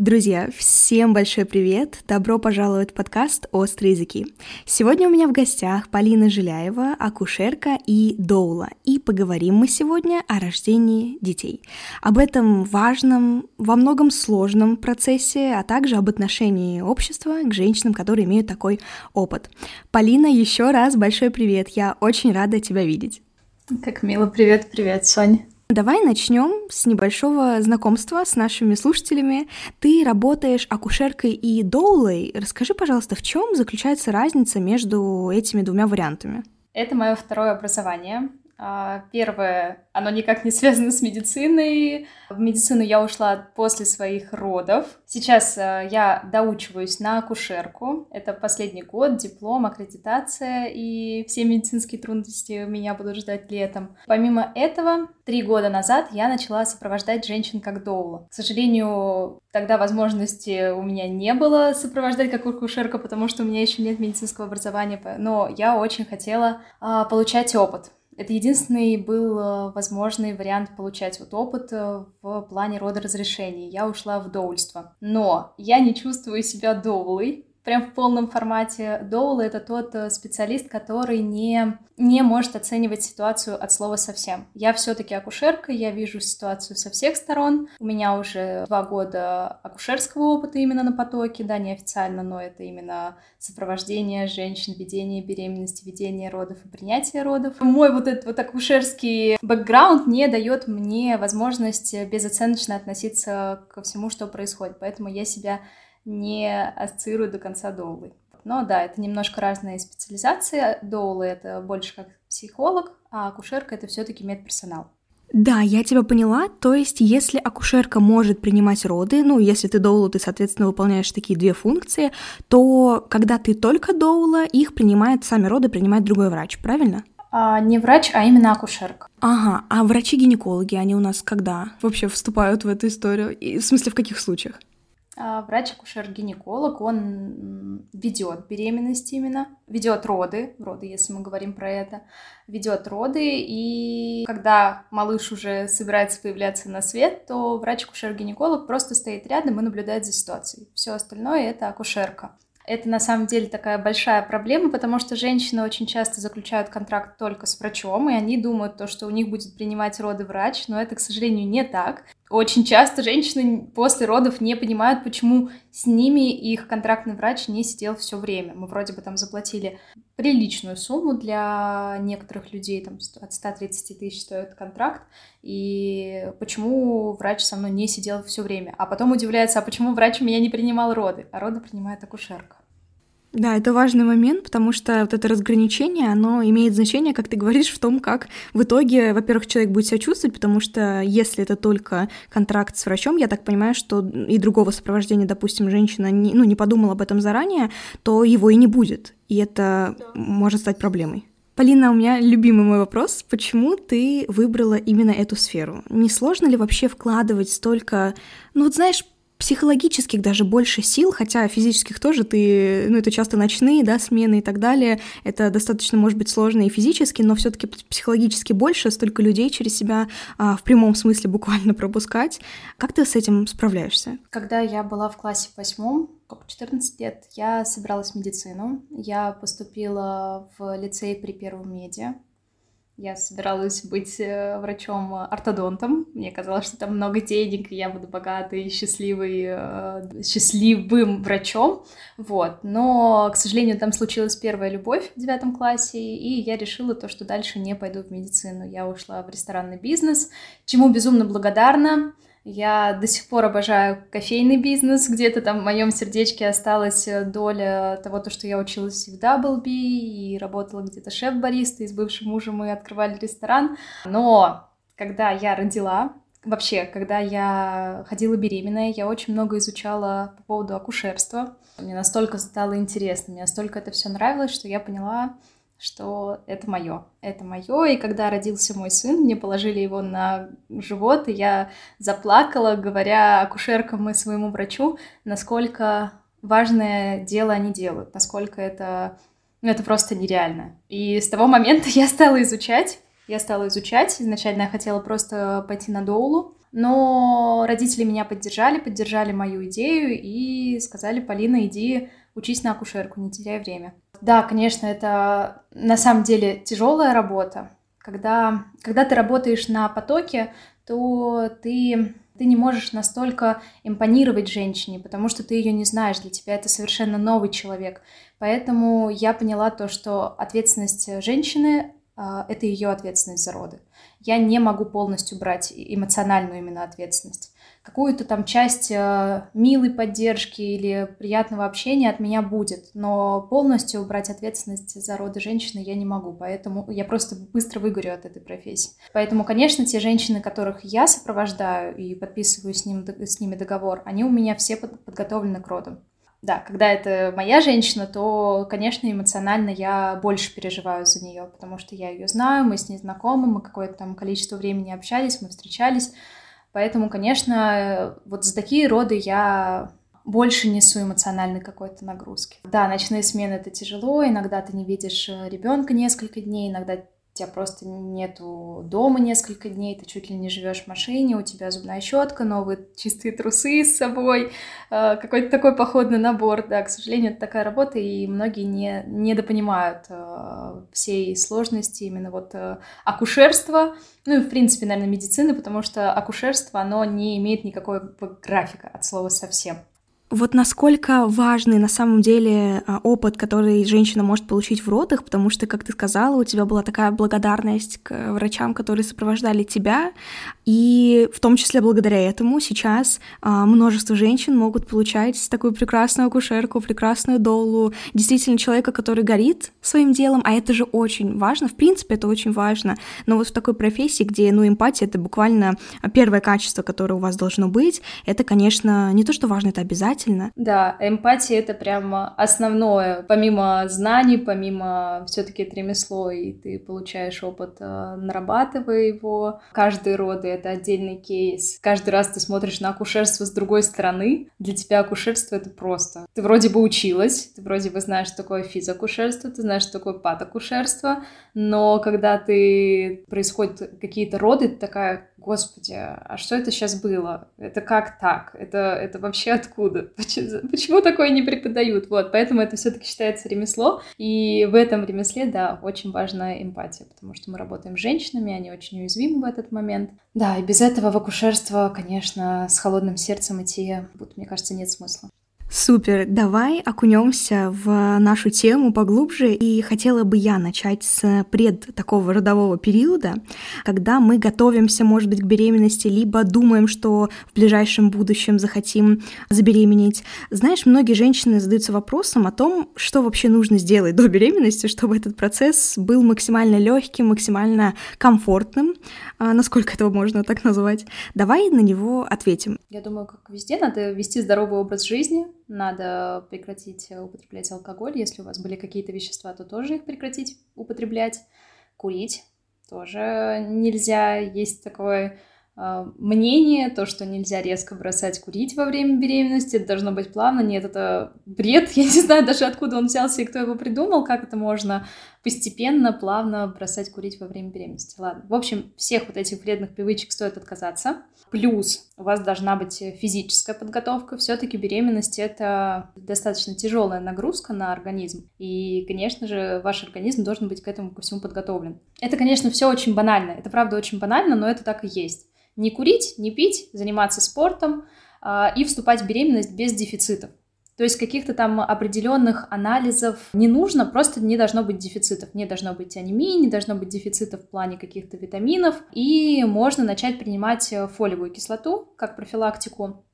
Друзья, всем большой привет! Добро пожаловать в подкаст «Острые языки». Сегодня у меня в гостях Полина Жиляева, акушерка и доула. И поговорим мы сегодня о рождении детей. Об этом важном, во многом сложном процессе, а также об отношении общества к женщинам, которые имеют такой опыт. Полина, еще раз большой привет! Я очень рада тебя видеть. Как мило, привет, привет, Соня. Давай начнем с небольшого знакомства с нашими слушателями. Ты работаешь акушеркой и доулой. Расскажи, пожалуйста, в чем заключается разница между этими двумя вариантами? Это мое второе образование. А, первое, оно никак не связано с медициной. В медицину я ушла после своих родов. Сейчас а, я доучиваюсь на акушерку. Это последний год, диплом, аккредитация, и все медицинские трудности меня будут ждать летом. Помимо этого, три года назад я начала сопровождать женщин как доула. К сожалению, тогда возможности у меня не было сопровождать как акушерка, потому что у меня еще нет медицинского образования, но я очень хотела а, получать опыт. Это единственный был э, возможный вариант получать вот опыт э, в плане родоразрешений. Я ушла в доульство. Но я не чувствую себя доулой, прям в полном формате. Доул — это тот э, специалист, который не, не может оценивать ситуацию от слова совсем. Я все таки акушерка, я вижу ситуацию со всех сторон. У меня уже два года акушерского опыта именно на потоке, да, неофициально, но это именно сопровождение женщин, ведение беременности, ведение родов и принятие родов. Мой вот этот вот акушерский бэкграунд не дает мне возможность безоценочно относиться ко всему, что происходит, поэтому я себя не ассоциирую до конца доулы. Но да, это немножко разные специализации. Доулы — это больше как психолог, а акушерка — это все таки медперсонал. Да, я тебя поняла. То есть, если акушерка может принимать роды, ну, если ты доула, ты, соответственно, выполняешь такие две функции, то когда ты только доула, их принимает, сами роды принимает другой врач, правильно? А, не врач, а именно акушерка. Ага, а врачи-гинекологи, они у нас когда вообще вступают в эту историю? И, в смысле, в каких случаях? А, врач-акушер-гинеколог, он ведет беременность именно, ведет роды, роды, если мы говорим про это, ведет роды, и когда малыш уже собирается появляться на свет, то врач-акушер-гинеколог просто стоит рядом и наблюдает за ситуацией. Все остальное это акушерка. Это на самом деле такая большая проблема, потому что женщины очень часто заключают контракт только с врачом, и они думают то, что у них будет принимать роды врач, но это, к сожалению, не так. Очень часто женщины после родов не понимают, почему с ними их контрактный врач не сидел все время. Мы вроде бы там заплатили приличную сумму для некоторых людей, там от 130 тысяч стоит контракт, и почему врач со мной не сидел все время. А потом удивляется, а почему врач меня не принимал роды, а роды принимает акушерка. Да, это важный момент, потому что вот это разграничение, оно имеет значение, как ты говоришь, в том, как в итоге, во-первых, человек будет себя чувствовать, потому что если это только контракт с врачом, я так понимаю, что и другого сопровождения, допустим, женщина не, ну, не подумала об этом заранее, то его и не будет, и это да. может стать проблемой. Полина, у меня любимый мой вопрос. Почему ты выбрала именно эту сферу? Не сложно ли вообще вкладывать столько, ну вот знаешь, психологических даже больше сил, хотя физических тоже ты, ну, это часто ночные, да, смены и так далее, это достаточно, может быть, сложно и физически, но все таки психологически больше, столько людей через себя а, в прямом смысле буквально пропускать. Как ты с этим справляешься? Когда я была в классе восьмом, 14 лет, я собиралась в медицину. Я поступила в лицей при Первом меди. Я собиралась быть э, врачом-ортодонтом. Мне казалось, что там много денег, и я буду богатой, счастливой, э, счастливым врачом. Вот. Но, к сожалению, там случилась первая любовь в девятом классе, и я решила то, что дальше не пойду в медицину. Я ушла в ресторанный бизнес, чему безумно благодарна. Я до сих пор обожаю кофейный бизнес. Где-то там в моем сердечке осталась э, доля того, то, что я училась в Даблби и работала где-то шеф-баристой. С бывшим мужем мы открывали ресторан. Но когда я родила, вообще, когда я ходила беременная, я очень много изучала по поводу акушерства. Мне настолько стало интересно, мне настолько это все нравилось, что я поняла, что это мое, это мое. И когда родился мой сын, мне положили его на живот, и я заплакала, говоря акушеркам и своему врачу, насколько важное дело они делают, насколько это, ну, это просто нереально. И с того момента я стала изучать, я стала изучать. Изначально я хотела просто пойти на доулу, Но родители меня поддержали, поддержали мою идею и сказали, Полина, иди учись на акушерку, не теряй время. Да, конечно, это на самом деле тяжелая работа. Когда, когда ты работаешь на потоке, то ты, ты не можешь настолько импонировать женщине, потому что ты ее не знаешь, для тебя это совершенно новый человек. Поэтому я поняла то, что ответственность женщины а, это ее ответственность за роды. Я не могу полностью брать эмоциональную именно ответственность. Какую-то там часть э, милой поддержки или приятного общения от меня будет, но полностью брать ответственность за роды женщины я не могу, поэтому я просто быстро выгорю от этой профессии. Поэтому, конечно, те женщины, которых я сопровождаю и подписываю с, ним, с ними договор, они у меня все подготовлены к родам да, когда это моя женщина, то, конечно, эмоционально я больше переживаю за нее, потому что я ее знаю, мы с ней знакомы, мы какое-то там количество времени общались, мы встречались. Поэтому, конечно, вот за такие роды я больше несу эмоциональной какой-то нагрузки. Да, ночные смены это тяжело, иногда ты не видишь ребенка несколько дней, иногда тебя просто нету дома несколько дней, ты чуть ли не живешь в машине, у тебя зубная щетка, новые чистые трусы с собой, э, какой-то такой походный набор, да, к сожалению, это такая работа, и многие не, недопонимают э, всей сложности именно вот э, акушерства, ну и, в принципе, наверное, медицины, потому что акушерство, оно не имеет никакого графика от слова совсем. Вот насколько важный на самом деле а, опыт, который женщина может получить в родах, потому что, как ты сказала, у тебя была такая благодарность к врачам, которые сопровождали тебя, и в том числе благодаря этому сейчас а, множество женщин могут получать такую прекрасную акушерку, прекрасную долу, действительно человека, который горит своим делом, а это же очень важно, в принципе, это очень важно, но вот в такой профессии, где, ну, эмпатия — это буквально первое качество, которое у вас должно быть, это, конечно, не то, что важно, это обязательно, обязательно. Да, эмпатия это прямо основное. Помимо знаний, помимо все-таки это ремесло, и ты получаешь опыт, э, нарабатывая его. Каждый роды это отдельный кейс. Каждый раз ты смотришь на акушерство с другой стороны. Для тебя акушерство это просто. Ты вроде бы училась, ты вроде бы знаешь, что такое физакушерство, ты знаешь, что такое патакушерство, но когда ты происходят какие-то роды, ты такая, господи, а что это сейчас было? Это как так? Это, это вообще откуда? Почему, почему такое не преподают? Вот, поэтому это все-таки считается ремесло, и в этом ремесле, да, очень важна эмпатия, потому что мы работаем с женщинами, они очень уязвимы в этот момент. Да, и без этого в акушерство, конечно, с холодным сердцем идти, мне кажется, нет смысла. Супер, давай окунемся в нашу тему поглубже, и хотела бы я начать с пред такого родового периода, когда мы готовимся, может быть, к беременности, либо думаем, что в ближайшем будущем захотим забеременеть. Знаешь, многие женщины задаются вопросом о том, что вообще нужно сделать до беременности, чтобы этот процесс был максимально легким, максимально комфортным, а, насколько этого можно так назвать. Давай на него ответим. Я думаю, как везде, надо вести здоровый образ жизни, надо прекратить употреблять алкоголь. Если у вас были какие-то вещества, то тоже их прекратить употреблять. Курить тоже нельзя. Есть такое э, мнение, то, что нельзя резко бросать курить во время беременности, это должно быть плавно. Нет, это бред. Я не знаю даже, откуда он взялся и кто его придумал, как это можно постепенно, плавно бросать курить во время беременности. Ладно. В общем, всех вот этих вредных привычек стоит отказаться. Плюс у вас должна быть физическая подготовка. Все-таки беременность — это достаточно тяжелая нагрузка на организм. И, конечно же, ваш организм должен быть к этому ко всему подготовлен. Это, конечно, все очень банально. Это правда очень банально, но это так и есть. Не курить, не пить, заниматься спортом э, и вступать в беременность без дефицитов. То есть каких-то там определенных анализов не нужно, просто не должно быть дефицитов. Не должно быть анемии, не должно быть дефицитов в плане каких-то витаминов. И можно начать принимать фолиевую кислоту как профилактику.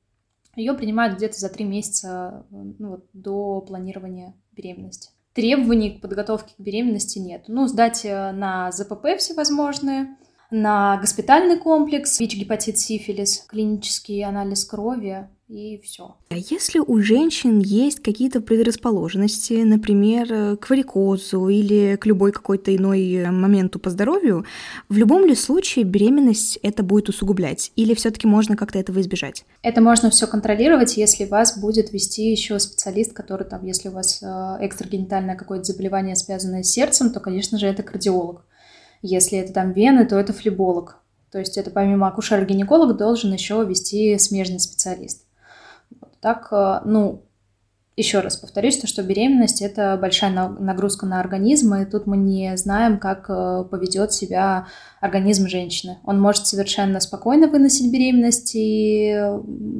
Ее принимают где-то за три месяца ну, вот, до планирования беременности. Требований к подготовке к беременности нет. Ну, сдать э, на ЗПП всевозможные, на госпитальный комплекс, ВИЧ, гепатит, сифилис, клинический анализ крови, и все. А если у женщин есть какие-то предрасположенности, например, к варикозу или к любой какой-то иной моменту по здоровью, в любом ли случае беременность это будет усугублять? Или все-таки можно как-то этого избежать? Это можно все контролировать, если вас будет вести еще специалист, который там, если у вас э, экстрагенитальное какое-то заболевание, связанное с сердцем, то, конечно же, это кардиолог. Если это там вены, то это флеболог. То есть это помимо акушера-гинеколога должен еще вести смежный специалист. Вот так, э, ну, еще раз повторюсь, то, что беременность – это большая нагрузка на организм, и тут мы не знаем, как э, поведет себя организм женщины. Он может совершенно спокойно выносить беременность, и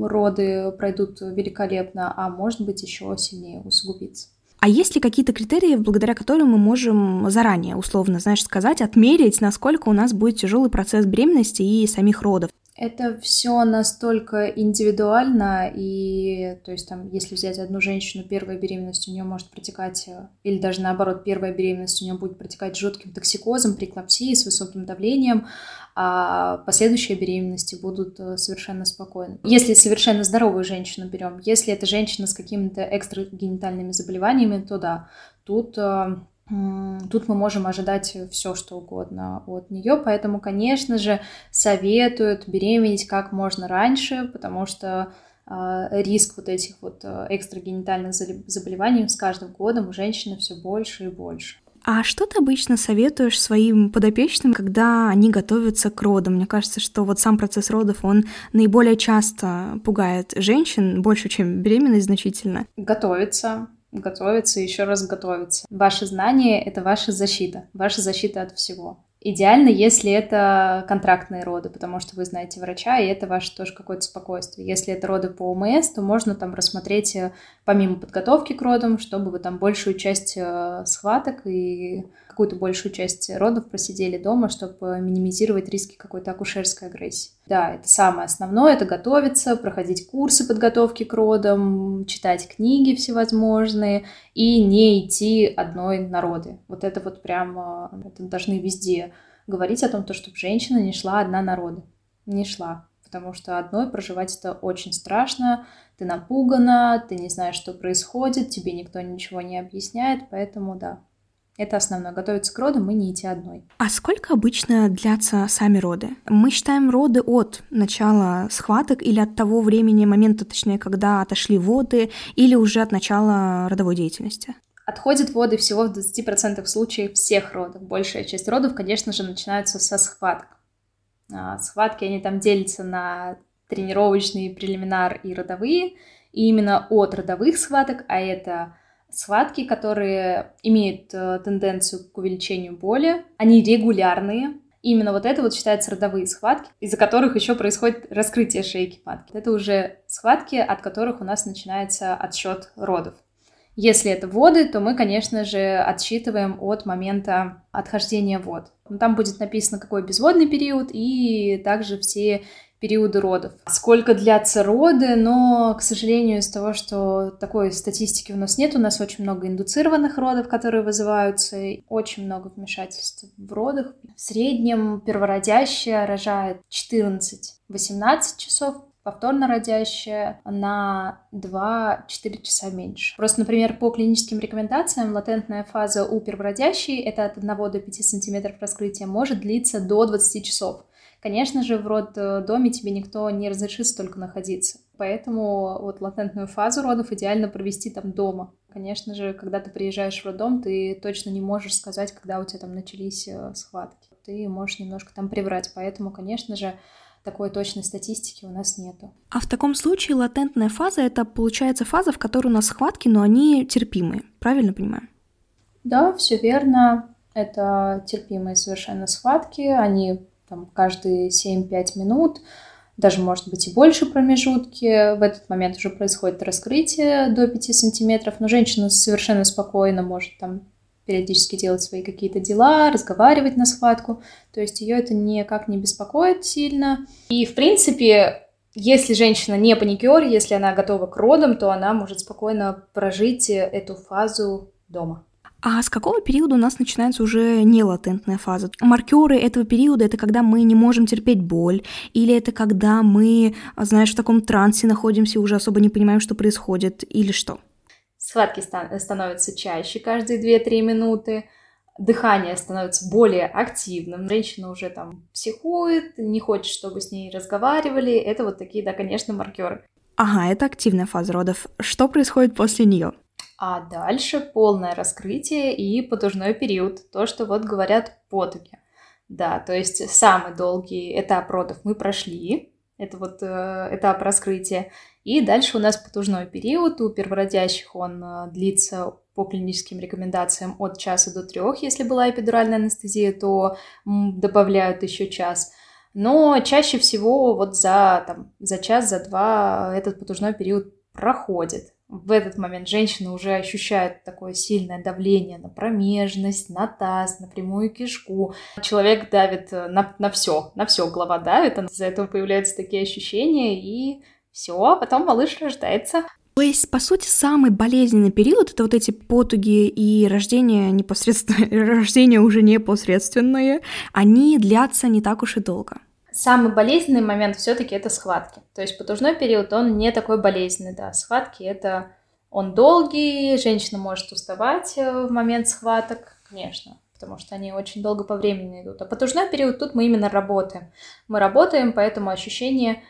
роды пройдут великолепно, а может быть еще сильнее усугубиться. А есть ли какие-то критерии, благодаря которым мы можем заранее, условно, знаешь, сказать, отмерить, насколько у нас будет тяжелый процесс беременности и самих родов? Это все настолько индивидуально, и то есть там, если взять одну женщину, первая беременность у нее может протекать, э, или даже наоборот, первая беременность у нее будет протекать жутким токсикозом, преклапсией, с высоким давлением, а последующие беременности будут э, совершенно спокойны. Если совершенно здоровую женщину берем, если это женщина с какими-то экстрагенитальными заболеваниями, то да, тут э, Тут мы можем ожидать все, что угодно от нее, поэтому, конечно же, советуют беременеть как можно раньше, потому что э, риск вот этих вот э, экстрагенитальных заболеваний с каждым годом у женщины все больше и больше. А что ты обычно советуешь своим подопечным, когда они готовятся к родам? Мне кажется, что вот сам процесс родов, он наиболее часто пугает женщин, больше, чем беременность значительно. Готовиться, готовиться, еще раз готовиться. Ваши знания — это ваша защита, ваша защита от всего. Идеально, если это контрактные роды, потому что вы знаете врача, и это ваше тоже какое-то спокойствие. Если это роды по ОМС, то можно там рассмотреть э, помимо подготовки к родам, чтобы вы там большую часть э, схваток и какую-то большую часть родов просидели дома, чтобы минимизировать риски какой-то акушерской агрессии. Да, это самое основное, это готовиться, проходить курсы подготовки к родам, читать книги всевозможные и не идти одной на роды. Вот это вот прям, это должны везде говорить о том, то, чтобы женщина не шла одна на роды. Не шла потому что одной проживать это очень страшно, ты напугана, ты не знаешь, что происходит, тебе никто ничего не объясняет, поэтому да, это основное. Готовиться к родам и не идти одной. А сколько обычно длятся сами роды? Мы считаем роды от начала схваток или от того времени, момента, точнее, когда отошли воды, или уже от начала родовой деятельности? Отходят воды всего в 20% случаев всех родов. Большая часть родов, конечно же, начинаются со схваток. А, схватки, они там делятся на тренировочные, прелиминар и родовые. И именно от родовых схваток, а это схватки, которые имеют э, тенденцию к увеличению боли, они регулярные. Именно вот это вот считается родовые схватки, из-за которых еще происходит раскрытие шейки матки. Это уже схватки, от которых у нас начинается отсчет родов. Если это воды, то мы, конечно же, отсчитываем от момента отхождения вод. Там будет написано, какой безводный период, и также все периоды родов. Сколько длятся роды, но, к сожалению, из того, что такой статистики у нас нет, у нас очень много индуцированных родов, которые вызываются, и очень много вмешательств в родах. В среднем первородящая рожает 14-18 часов, повторно родящая на 2-4 часа меньше. Просто, например, по клиническим рекомендациям латентная фаза у первородящей, это от 1 до 5 сантиметров раскрытия, может длиться до 20 часов. Конечно же, в роддоме тебе никто не разрешит столько находиться. Поэтому вот латентную фазу родов идеально провести там дома. Конечно же, когда ты приезжаешь в роддом, ты точно не можешь сказать, когда у тебя там начались э, схватки. Ты можешь немножко там приврать. Поэтому, конечно же, такой точной статистики у нас нету. А в таком случае латентная фаза — это, получается, фаза, в которой у нас схватки, но они терпимые. Правильно понимаю? Да, все верно. Это терпимые совершенно схватки. Они там, каждые 7-5 минут, даже, может быть, и больше промежутки. В этот момент уже происходит раскрытие до 5 сантиметров, но женщина совершенно спокойно может там периодически делать свои какие-то дела, разговаривать на схватку. То есть ее это никак не беспокоит сильно. И, в принципе, если женщина не паникер, если она готова к родам, то она может спокойно прожить эту фазу дома. А с какого периода у нас начинается уже нелатентная фаза? Маркеры этого периода это когда мы не можем терпеть боль, или это когда мы, знаешь, в таком трансе находимся, уже особо не понимаем, что происходит, или что? Схватки становятся чаще каждые 2-3 минуты, дыхание становится более активным, женщина уже там психует, не хочет, чтобы с ней разговаривали. Это вот такие, да, конечно, маркеры. Ага, это активная фаза родов. Что происходит после нее? А дальше полное раскрытие и потужной период, то, что вот говорят потуги. Да, то есть самый долгий этап родов мы прошли, это вот э, этап раскрытия. И дальше у нас потужной период. У первородящих он э, длится по клиническим рекомендациям от часа до трех. Если была эпидуральная анестезия, то добавляют еще час. Но чаще всего вот за, там, за час, за два этот потужной период проходит. В этот момент женщина уже ощущает такое сильное давление на промежность, на таз, на прямую кишку. Человек давит э, на, на все, на все голова давит, из-за этого появляются такие ощущения, и все, а потом малыш рождается. То есть, по сути, самый болезненный период — это вот эти потуги и рождение непосредственно, рождение уже непосредственное, они длятся не так уж и долго. Самый болезненный момент все-таки это схватки. То есть потужной период, он не такой болезненный, да. Схватки это он долгий, женщина может уставать э, в момент схваток, конечно, потому что они очень долго по времени идут. А потужной период тут мы именно работаем. Мы работаем, поэтому ощущения,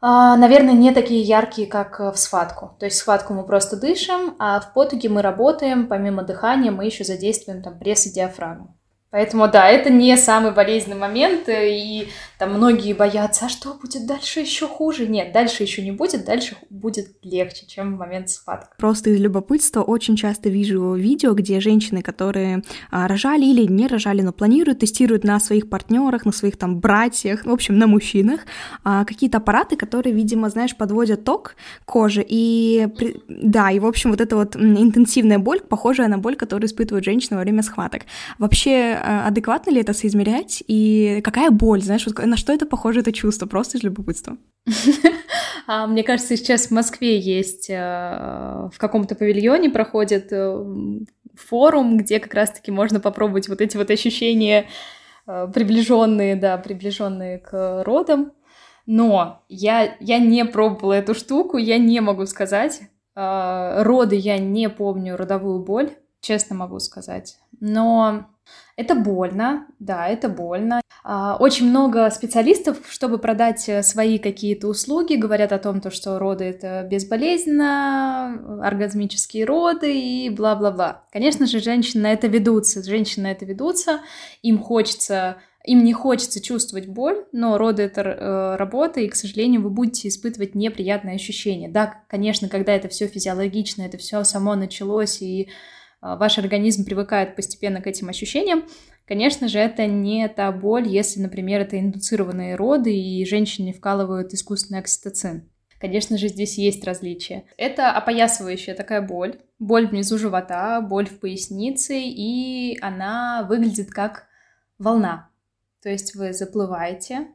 а, наверное, не такие яркие, как в схватку. То есть в схватку мы просто дышим, а в потуге мы работаем, помимо дыхания мы еще задействуем там пресс и диафрагму. Поэтому, да, это не самый болезненный момент, э, и там многие боятся, а что будет дальше еще хуже? Нет, дальше еще не будет, дальше будет легче, чем в момент схватки. Просто из любопытства очень часто вижу видео, где женщины, которые а, рожали или не рожали, но планируют, тестируют на своих партнерах, на своих там братьях, в общем, на мужчинах, а, какие-то аппараты, которые, видимо, знаешь, подводят ток кожи, и да, и, в общем, вот эта вот интенсивная боль, похожая на боль, которую испытывают женщины во время схваток. Вообще, а, адекватно ли это соизмерять? И какая боль, знаешь, вот на что это похоже, это чувство? Просто из любопытства. А, мне кажется, сейчас в Москве есть э, в каком-то павильоне проходит э, форум, где как раз-таки можно попробовать вот эти вот ощущения э, приближенные, да, приближенные к родам. Но я, я не пробовала эту штуку, я не могу сказать. Роды я не помню родовую боль, честно могу сказать. Но это больно, да, это больно. А, очень много специалистов, чтобы продать э, свои какие-то услуги, говорят о том, то, что роды это безболезненно, оргазмические роды и бла-бла-бла. Конечно же, женщины на это ведутся, женщины на это ведутся, им хочется им не хочется чувствовать боль, но роды это э, работа, и, к сожалению, вы будете испытывать неприятные ощущения. Да, конечно, когда это все физиологично, это все само началось, и ваш организм привыкает постепенно к этим ощущениям, конечно же, это не та боль, если, например, это индуцированные роды и женщине вкалывают искусственный окситоцин. Конечно же, здесь есть различия. Это опоясывающая такая боль, боль внизу живота, боль в пояснице, и она выглядит как волна. То есть вы заплываете,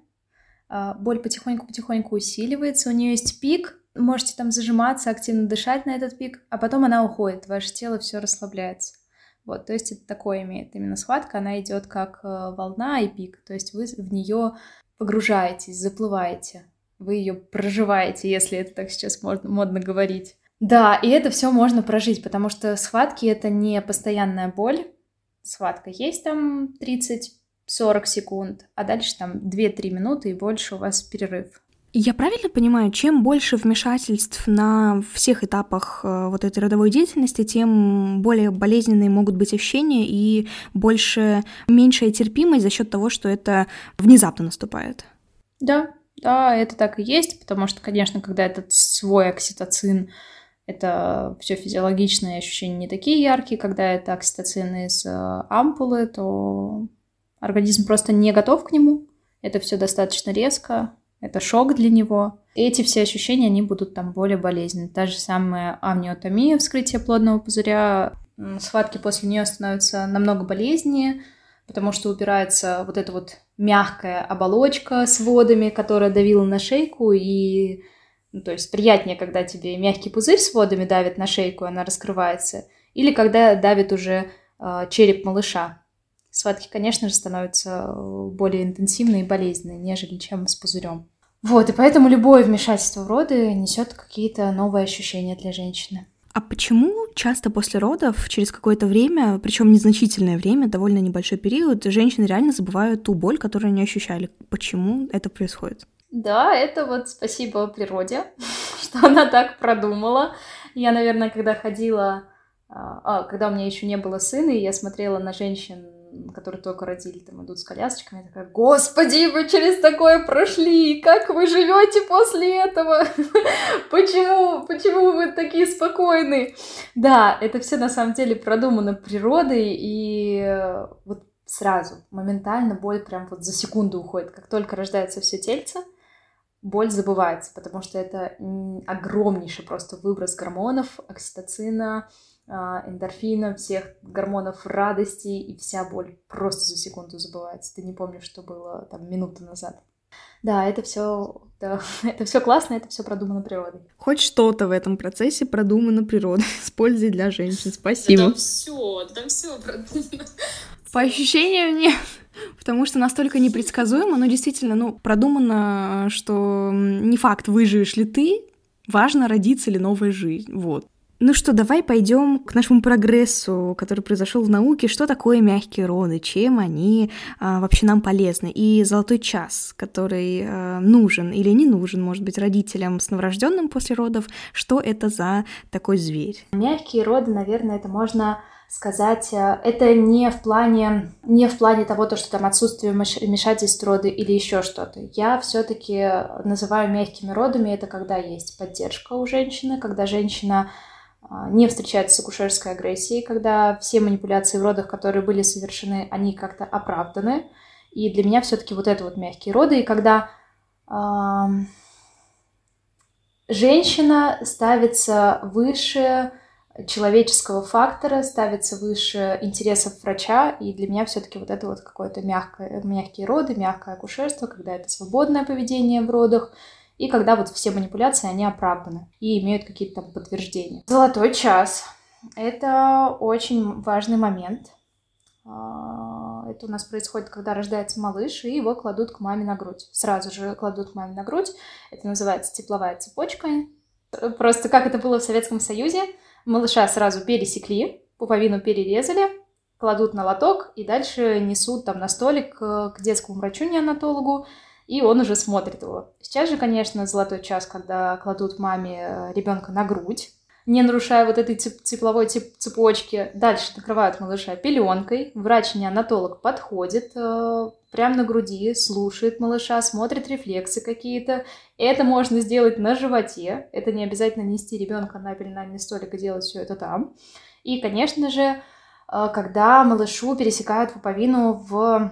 а, боль потихоньку-потихоньку усиливается, у нее есть пик, можете там зажиматься, активно дышать на этот пик, а потом она уходит, ваше тело все расслабляется. Вот, то есть это такое имеет именно схватка, она идет как э, волна и пик, то есть вы в нее погружаетесь, заплываете, вы ее проживаете, если это так сейчас модно, модно говорить. Да, и это все можно прожить, потому что схватки это не постоянная боль. Схватка есть там 30-40 секунд, а дальше там 2-3 минуты и больше у вас перерыв. Я правильно понимаю, чем больше вмешательств на всех этапах э, вот этой родовой деятельности, тем более болезненные могут быть ощущения и больше меньшая терпимость за счет того, что это внезапно наступает. Да, да, это так и есть, потому что, конечно, когда этот свой окситоцин, это все физиологичные ощущения не такие яркие, когда это окситоцин из э, ампулы, то организм просто не готов к нему. Это все достаточно резко, это шок для него. Эти все ощущения, они будут там более болезненны. Та же самая амниотомия, вскрытие плодного пузыря, схватки после нее становятся намного болезнее, потому что упирается вот эта вот мягкая оболочка с водами, которая давила на шейку, и ну, то есть приятнее, когда тебе мягкий пузырь с водами давит на шейку, она раскрывается, или когда давит уже э, череп малыша. Схватки, конечно же, становятся более интенсивные и болезненные, нежели чем с пузырем. Вот, и поэтому любое вмешательство в роды несет какие-то новые ощущения для женщины. А почему часто после родов, через какое-то время, причем незначительное время, довольно небольшой период, женщины реально забывают ту боль, которую они ощущали? Почему это происходит? Да, это вот спасибо природе, что она так продумала. Я, наверное, когда ходила, а, а, когда у меня еще не было сына, и я смотрела на женщин которые только родили, там идут с колясочками, я такая, господи, вы через такое прошли, как вы живете после этого? Почему, почему вы такие спокойные? Да, это все на самом деле продумано природой, и э, вот сразу, моментально боль прям вот за секунду уходит. Как только рождается все тельце, боль забывается, потому что это огромнейший просто выброс гормонов, окситоцина, а, эндорфина, всех гормонов радости, и вся боль просто за секунду забывается. Ты не помнишь, что было там минуту назад. Да, это все, да, это все классно, это все продумано природой. Хоть что-то в этом процессе продумано природой с пользой для женщин. Спасибо. Да, там все, там все продумано. По ощущениям нет, потому что настолько непредсказуемо, но действительно, ну, продумано, что не факт, выживешь ли ты, важно, родится ли новая жизнь, вот. Ну что, давай пойдем к нашему прогрессу, который произошел в науке. Что такое мягкие роды, чем они а, вообще нам полезны? И золотой час, который а, нужен или не нужен, может быть, родителям с новорожденным после родов, что это за такой зверь? Мягкие роды, наверное, это можно сказать, э, это не в плане, не в плане того, то, что там отсутствие вмешательств роды или еще что-то. Я все-таки называю мягкими родами, это когда есть поддержка у женщины, когда женщина а, не встречается с акушерской агрессией, когда все манипуляции в родах, которые были совершены, они как-то оправданы. И для меня все-таки вот это вот мягкие роды. И когда э, женщина ставится выше человеческого фактора, ставится выше интересов врача, и для меня все-таки вот это вот какое-то мягкое, мягкие роды, мягкое акушерство, когда это свободное поведение в родах, и когда вот все манипуляции, они оправданы и имеют какие-то подтверждения. Золотой час. Это очень важный момент. А, это у нас происходит, когда рождается малыш, и его кладут к маме на грудь. Сразу же кладут к маме на грудь. Это называется тепловая цепочка. Просто как это было в Советском Союзе. Малыша сразу пересекли, пуповину перерезали, кладут на лоток и дальше несут там на столик к детскому врачу-неонатологу, и он уже смотрит его. Сейчас же, конечно, золотой час, когда кладут маме э, ребенка на грудь, не нарушая вот этой тепловой цепочки. Дальше накрывают малыша пеленкой. Врач-неонатолог подходит э, прямо на груди, слушает малыша, смотрит рефлексы какие-то. Это можно сделать на животе. Это не обязательно нести ребенка на пеленальный столик и делать все это там. И, конечно же, э, когда малышу пересекают пуповину в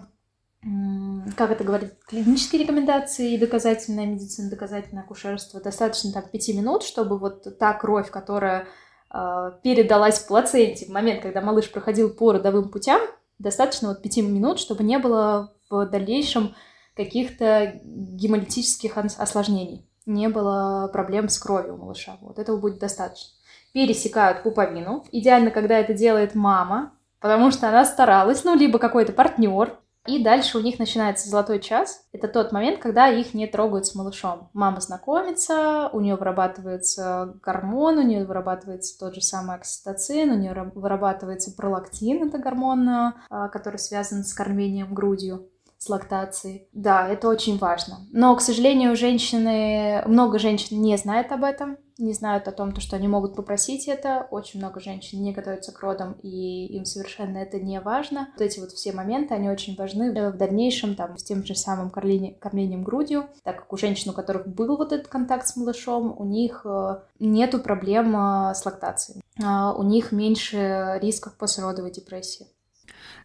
как это говорит, клинические рекомендации и доказательная медицина, доказательное акушерство, достаточно там пяти минут, чтобы вот та кровь, которая э, передалась в плаценте в момент, когда малыш проходил по родовым путям, достаточно вот пяти минут, чтобы не было в дальнейшем каких-то гемолитических осложнений, не было проблем с кровью у малыша. Вот этого будет достаточно. Пересекают пуповину. Идеально, когда это делает мама, потому что она старалась, ну, либо какой-то партнер, и дальше у них начинается золотой час. Это тот момент, когда их не трогают с малышом. Мама знакомится, у нее вырабатывается гормон, у нее вырабатывается тот же самый окситоцин, у нее вырабатывается пролактин, это гормон, а, который связан с кормлением грудью с лактацией. Да, это очень важно. Но, к сожалению, женщины, много женщин не знает об этом, не знают о том, что они могут попросить это. Очень много женщин не готовятся к родам, и им совершенно это не важно. Вот эти вот все моменты, они очень важны в дальнейшем, там, с тем же самым кормлением, кормлением грудью, так как у женщин, у которых был вот этот контакт с малышом, у них э, нету проблем э, с лактацией. А у них меньше рисков послеродовой депрессии.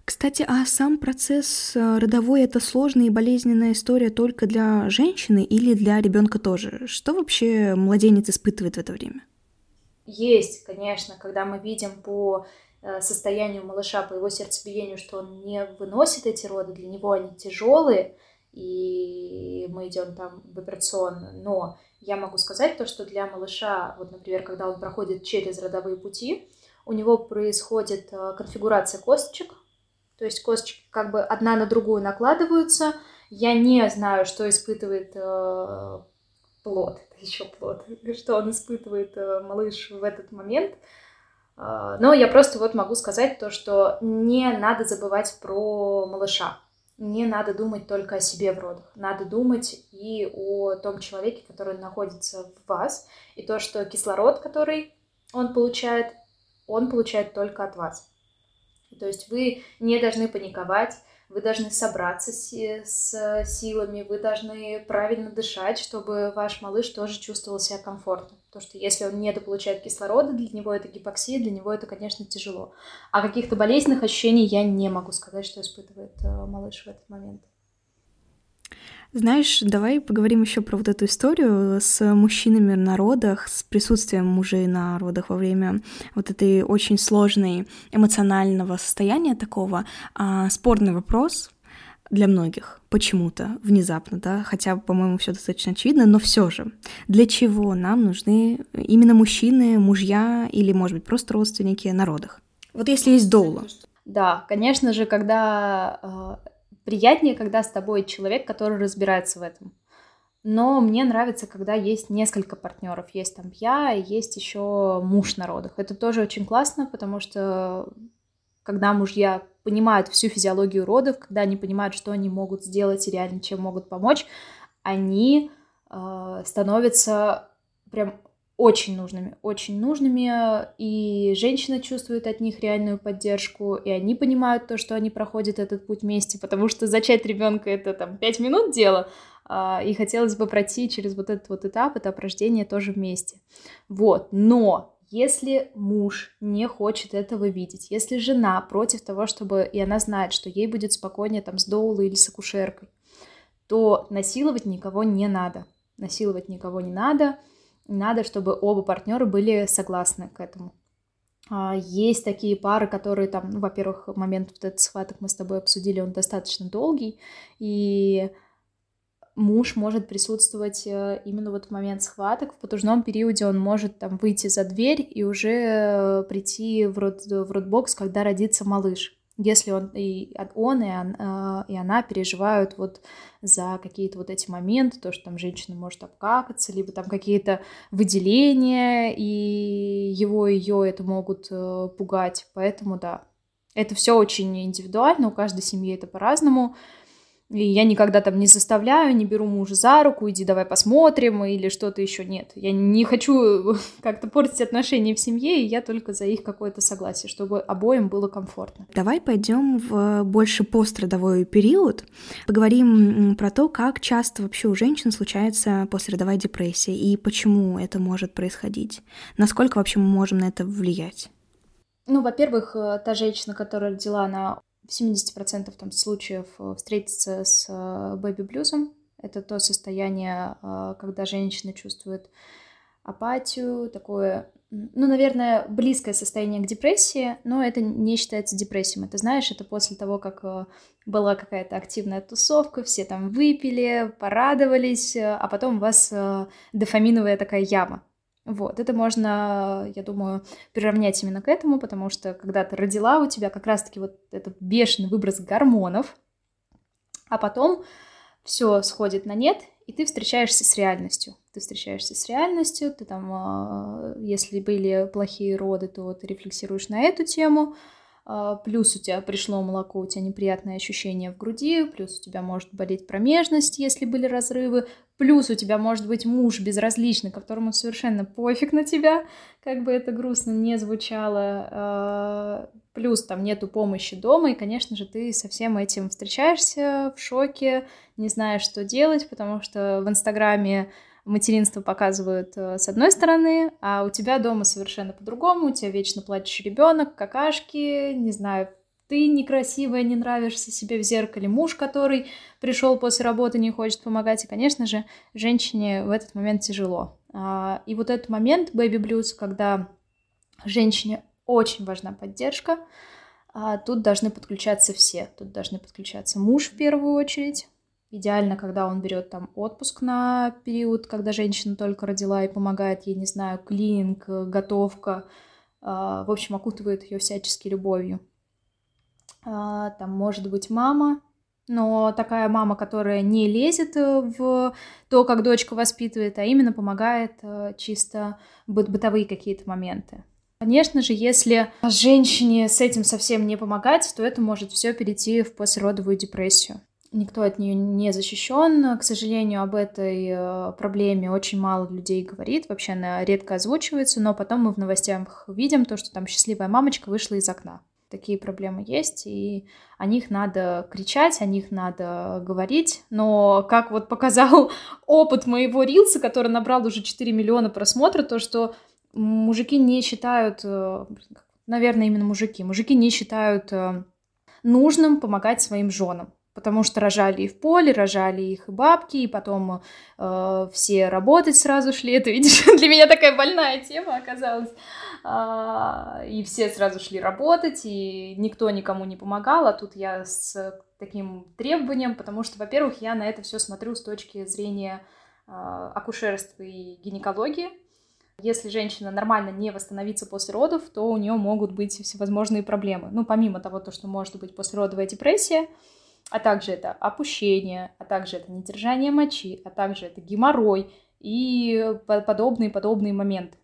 Кстати, а сам процесс э, родовой это сложная и болезненная история только для женщины или для ребенка тоже? Что вообще младенец испытывает в это время? Есть, конечно, когда мы видим по э, состоянию малыша, по его сердцебиению, что он не выносит эти роды, для него они тяжелые, и мы идем там в операционную. Но я могу сказать то, что для малыша, вот, например, когда он проходит через родовые пути, у него происходит э, конфигурация косточек, то есть косточки как бы одна на другую накладываются. Я не знаю, что испытывает э, плод, это еще плод, что он испытывает э, малыш в этот момент. Э, но я просто вот могу сказать то, что не надо забывать про малыша. Не надо думать только о себе в родах. Надо думать и о том человеке, который находится в вас. И то, что кислород, который он получает, он получает только от вас. То есть вы не должны паниковать, вы должны собраться с, с силами, вы должны правильно дышать, чтобы ваш малыш тоже чувствовал себя комфортно. Потому что если он недополучает кислорода, для него это гипоксия, для него это, конечно, тяжело. А каких-то болезненных ощущений я не могу сказать, что испытывает э, малыш в этот момент. Знаешь, давай поговорим еще про вот эту историю с мужчинами на родах, с присутствием мужей на родах во время вот этой очень сложной эмоционального состояния такого. А, спорный вопрос для многих почему-то внезапно, да, хотя, по-моему, все достаточно очевидно, но все же, для чего нам нужны именно мужчины, мужья или, может быть, просто родственники на родах? Вот если есть доула. Да, конечно же, когда а, приятнее, когда с тобой человек, который разбирается в этом. Но мне нравится, когда есть несколько партнеров. Есть там я, есть еще муж на родах. Это тоже очень классно, потому что когда мужья понимают всю физиологию родов, когда они понимают, что они могут сделать и реально чем могут помочь, они э, становятся прям очень нужными, очень нужными, и женщина чувствует от них реальную поддержку, и они понимают то, что они проходят этот путь вместе, потому что зачать ребенка это там пять минут дело, а, и хотелось бы пройти через вот этот вот этап, этап рождения тоже вместе. Вот, но если муж не хочет этого видеть, если жена против того, чтобы, и она знает, что ей будет спокойнее там с доулой или с акушеркой, то насиловать никого не надо. Насиловать никого не надо, надо, чтобы оба партнера были согласны к этому. А, есть такие пары, которые там, ну, во-первых, момент вот этот схваток мы с тобой обсудили, он достаточно долгий, и муж может присутствовать э, именно вот в момент схваток. В потужном периоде он может там выйти за дверь и уже э, прийти в, род, в родбокс, когда родится малыш если он и он, и, он, э, и она переживают вот за какие-то вот эти моменты, то, что там женщина может обкакаться, либо там какие-то выделения, и его ее это могут э, пугать. Поэтому да, это все очень индивидуально, у каждой семьи это по-разному. И я никогда там не заставляю, не беру мужа за руку, иди давай посмотрим или что-то еще. Нет, я не хочу как-то портить отношения в семье, и я только за их какое-то согласие, чтобы обоим было комфортно. Давай пойдем в больше пострадовой период. Поговорим про то, как часто вообще у женщин случается послеродовая депрессия и почему это может происходить. Насколько вообще мы можем на это влиять? Ну, во-первых, э, та женщина, которая родила, она в 70% там, случаев э, встретиться с бэби-блюзом. Это то состояние, э, когда женщина чувствует апатию, такое, ну, наверное, близкое состояние к депрессии, но это не считается депрессией. Это, знаешь, это после того, как э, была какая-то активная тусовка, все там выпили, порадовались, а потом у вас дофаминовая такая яма. Вот, это можно, я думаю, приравнять именно к этому, потому что когда ты родила, у тебя как раз-таки вот этот бешеный выброс гормонов, а потом все сходит на нет, и ты встречаешься с реальностью. Ты встречаешься с реальностью, ты там, а, если были плохие роды, то ты рефлексируешь на эту тему, плюс у тебя пришло молоко, у тебя неприятное ощущение в груди, плюс у тебя может болеть промежность, если были разрывы, плюс у тебя может быть муж безразличный, которому совершенно пофиг на тебя, как бы это грустно не звучало, а, плюс там нету помощи дома, и, конечно же, ты со всем этим встречаешься в шоке, не знаешь, что делать, потому что в Инстаграме материнство показывают э, с одной стороны, а у тебя дома совершенно по-другому, у тебя вечно плачущий ребенок, какашки, не знаю, ты некрасивая, не нравишься себе в зеркале, муж, который пришел после работы, не хочет помогать, и, конечно же, женщине в этот момент тяжело. А, и вот этот момент baby blues, когда женщине очень важна поддержка, а, тут должны подключаться все. Тут должны подключаться муж в первую очередь, Идеально, когда он берет там отпуск на период, когда женщина только родила и помогает ей, не знаю, клининг, готовка, а, в общем, окутывает ее всячески любовью. А, там может быть мама, но такая мама, которая не лезет в то, как дочка воспитывает, а именно помогает э, чисто бытовые какие-то моменты. Конечно же, если женщине с этим совсем не помогать, то это может все перейти в послеродовую депрессию никто от нее не защищен. К сожалению, об этой э, проблеме очень мало людей говорит, вообще она редко озвучивается, но потом мы в новостях видим то, что там счастливая мамочка вышла из окна. Такие проблемы есть, и о них надо кричать, о них надо говорить. Но, как вот показал опыт моего рилса, который набрал уже 4 миллиона просмотров, то, что мужики не считают, э, наверное, именно мужики, мужики не считают э, нужным помогать своим женам потому что рожали и в поле, рожали их и бабки, и потом э, все работать сразу шли. Это, видишь, для меня такая больная тема оказалась. А, и все сразу шли работать, и никто никому не помогал, а тут я с таким требованием, потому что, во-первых, я на это все смотрю с точки зрения а, акушерства и гинекологии. Если женщина нормально не восстановится после родов, то у нее могут быть всевозможные проблемы. Ну, помимо того, то, что может быть послеродовая депрессия, а также это опущение, а также это недержание мочи, а также это геморрой и подобные-подобные моменты.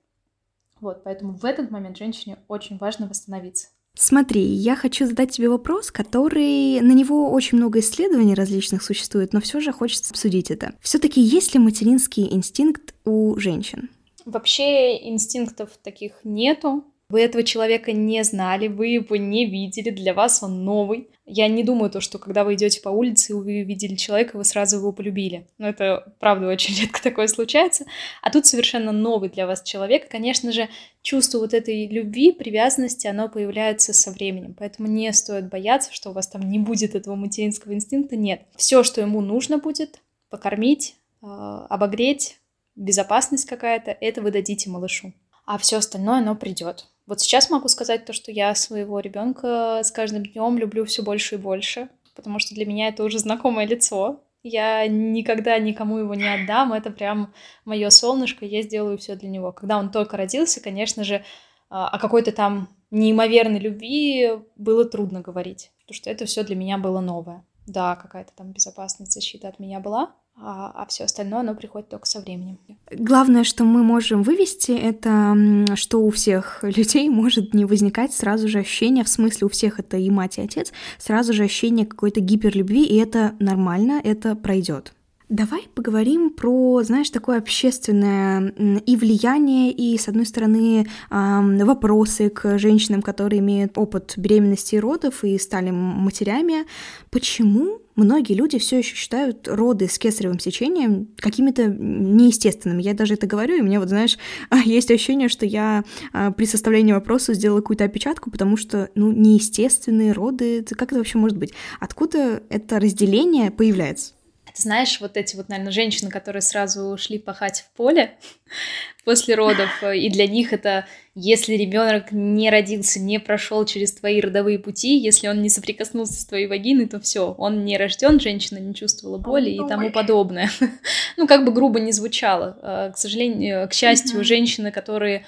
Вот, поэтому в этот момент женщине очень важно восстановиться. Смотри, я хочу задать тебе вопрос, который на него очень много исследований различных существует, но все же хочется обсудить это. Все-таки есть ли материнский инстинкт у женщин? Вообще инстинктов таких нету. Вы этого человека не знали, вы его не видели, для вас он новый. Я не думаю то, что когда вы идете по улице и вы видели человека, вы сразу его полюбили. Но это, правда, очень редко такое случается. А тут совершенно новый для вас человек. Конечно же, чувство вот этой любви, привязанности, оно появляется со временем. Поэтому не стоит бояться, что у вас там не будет этого материнского инстинкта. Нет. Все, что ему нужно будет, покормить, а, обогреть, безопасность какая-то, это вы дадите малышу. А все остальное, оно придет. Вот сейчас могу сказать то, что я своего ребенка с каждым днем люблю все больше и больше, потому что для меня это уже знакомое лицо. Я никогда никому его не отдам, это прям мое солнышко, я сделаю все для него. Когда он только родился, конечно же, а, о какой-то там неимоверной любви было трудно говорить, потому что это все для меня было новое. Да, какая-то там безопасность, защита от меня была, а, а все остальное, оно приходит только со временем. Главное, что мы можем вывести, это что у всех людей может не возникать сразу же ощущение, в смысле у всех это и мать, и отец, сразу же ощущение какой-то гиперлюбви, и это нормально, это пройдет. Давай поговорим про, знаешь, такое общественное и влияние, и, с одной стороны, вопросы к женщинам, которые имеют опыт беременности и родов и стали матерями. Почему многие люди все еще считают роды с кесаревым сечением какими-то неестественными. Я даже это говорю, и мне вот, знаешь, есть ощущение, что я а, при составлении вопроса сделала какую-то опечатку, потому что, ну, неестественные роды, как это вообще может быть? Откуда это разделение появляется? Ты знаешь, вот эти вот, наверное, женщины, которые сразу ушли пахать в поле после родов, э, и для них это, если ребенок не родился, не прошел через твои родовые пути, если он не соприкоснулся с твоей вагиной, то все, он не рожден, женщина не чувствовала боли и тому подобное. Ну, как бы грубо не звучало. Э, к сожалению, к счастью, женщины, которые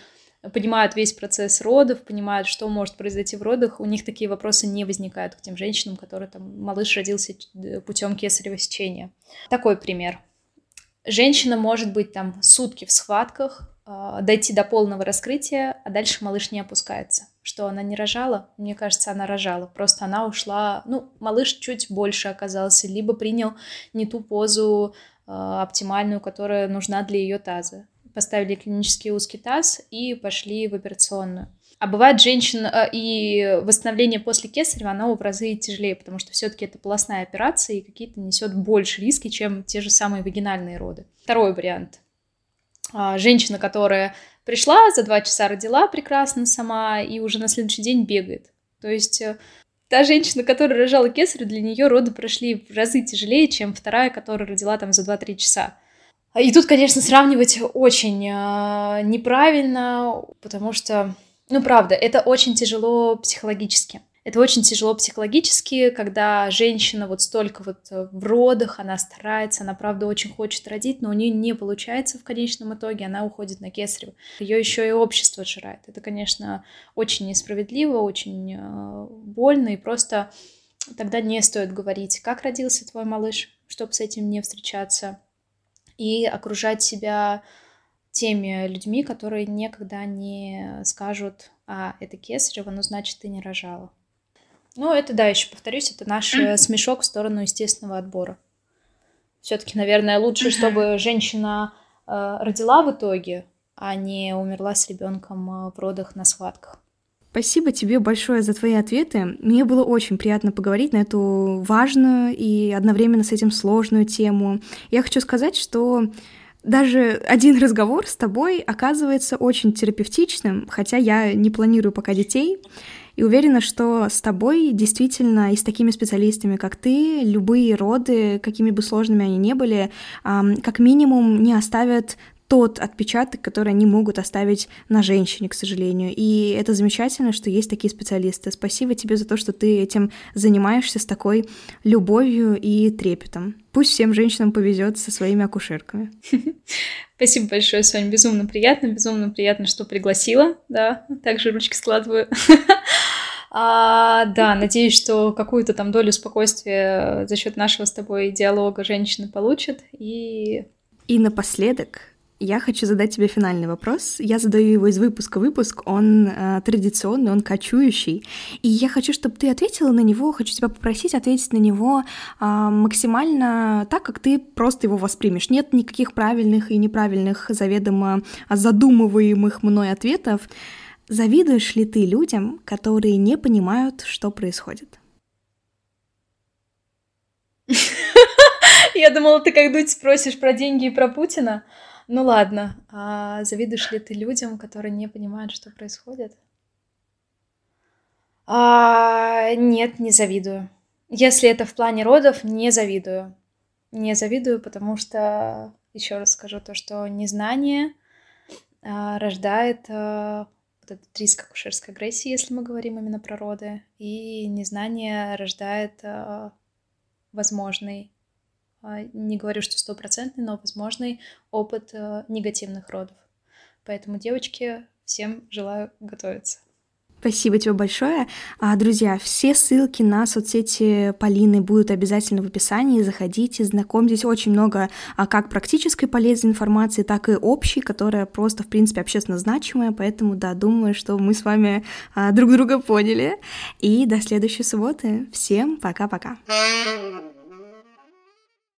понимают весь процесс родов, понимают, что может произойти в родах, у них такие вопросы не возникают к тем женщинам, которые там малыш родился путем кесарево сечения. Такой пример. Женщина может быть там сутки в схватках, э, дойти до полного раскрытия, а дальше малыш не опускается. Что она не рожала? Мне кажется, она рожала. Просто она ушла, ну, малыш чуть больше оказался, либо принял не ту позу э, оптимальную, которая нужна для ее таза поставили клинический узкий таз и пошли в операционную. А бывает женщин э, и восстановление после кесарева, оно в разы тяжелее, потому что все-таки это полостная операция и какие-то несет больше риски, чем те же самые вагинальные роды. Второй вариант. А, женщина, которая пришла, за два часа родила прекрасно сама и уже на следующий день бегает. То есть э, та женщина, которая рожала кесарю, для нее роды прошли в разы тяжелее, чем вторая, которая родила там за 2-3 часа. И тут, конечно, сравнивать очень э, неправильно, потому что, ну, правда, это очень тяжело психологически. Это очень тяжело психологически, когда женщина вот столько вот в родах, она старается, она правда очень хочет родить, но у нее не получается в конечном итоге, она уходит на кесарево. Ее еще и общество жирает. Это, конечно, очень несправедливо, очень э, больно, и просто тогда не стоит говорить, как родился твой малыш, чтобы с этим не встречаться и окружать себя теми людьми, которые никогда не скажут, а, это кесарево, ну, значит, ты не рожала. Ну, это, да, еще повторюсь, это наш mm-hmm. смешок в сторону естественного отбора. Все-таки, наверное, лучше, чтобы женщина э, родила в итоге, а не умерла с ребенком э, в родах на схватках. Спасибо тебе большое за твои ответы. Мне было очень приятно поговорить на эту важную и одновременно с этим сложную тему. Я хочу сказать, что даже один разговор с тобой оказывается очень терапевтичным, хотя я не планирую пока детей. И уверена, что с тобой действительно и с такими специалистами, как ты, любые роды, какими бы сложными они ни были, как минимум не оставят тот отпечаток, который они могут оставить на женщине, к сожалению. И это замечательно, что есть такие специалисты. Спасибо тебе за то, что ты этим занимаешься с такой любовью и трепетом. Пусть всем женщинам повезет со своими акушерками. Спасибо большое, Соня. Безумно приятно. Безумно приятно, что пригласила. Да, также ручки складываю. А, да, надеюсь, что какую-то там долю спокойствия за счет нашего с тобой диалога женщины получат. И и напоследок я хочу задать тебе финальный вопрос. Я задаю его из выпуска в выпуск. Он э, традиционный, он кочующий. И я хочу, чтобы ты ответила на него, хочу тебя попросить ответить на него э, максимально так, как ты просто его воспримешь. Нет никаких правильных и неправильных, заведомо задумываемых мной ответов. Завидуешь ли ты людям, которые не понимают, что происходит? Я думала, ты как-нибудь спросишь про деньги и про Путина. Ну ладно, а завидуешь ли ты людям, которые не понимают, что происходит? А, нет, не завидую. Если это в плане родов, не завидую. Не завидую, потому что, еще раз скажу, то, что незнание а, рождает а, вот этот риск акушерской агрессии, если мы говорим именно про роды, и незнание рождает а, возможный не говорю, что стопроцентный, но возможный опыт э, негативных родов. Поэтому, девочки, всем желаю готовиться. Спасибо тебе большое. А, друзья, все ссылки на соцсети Полины будут обязательно в описании. Заходите, знакомьтесь. Очень много а, как практической полезной информации, так и общей, которая просто, в принципе, общественно значимая. Поэтому, да, думаю, что мы с вами а, друг друга поняли. И до следующей субботы. Всем пока-пока.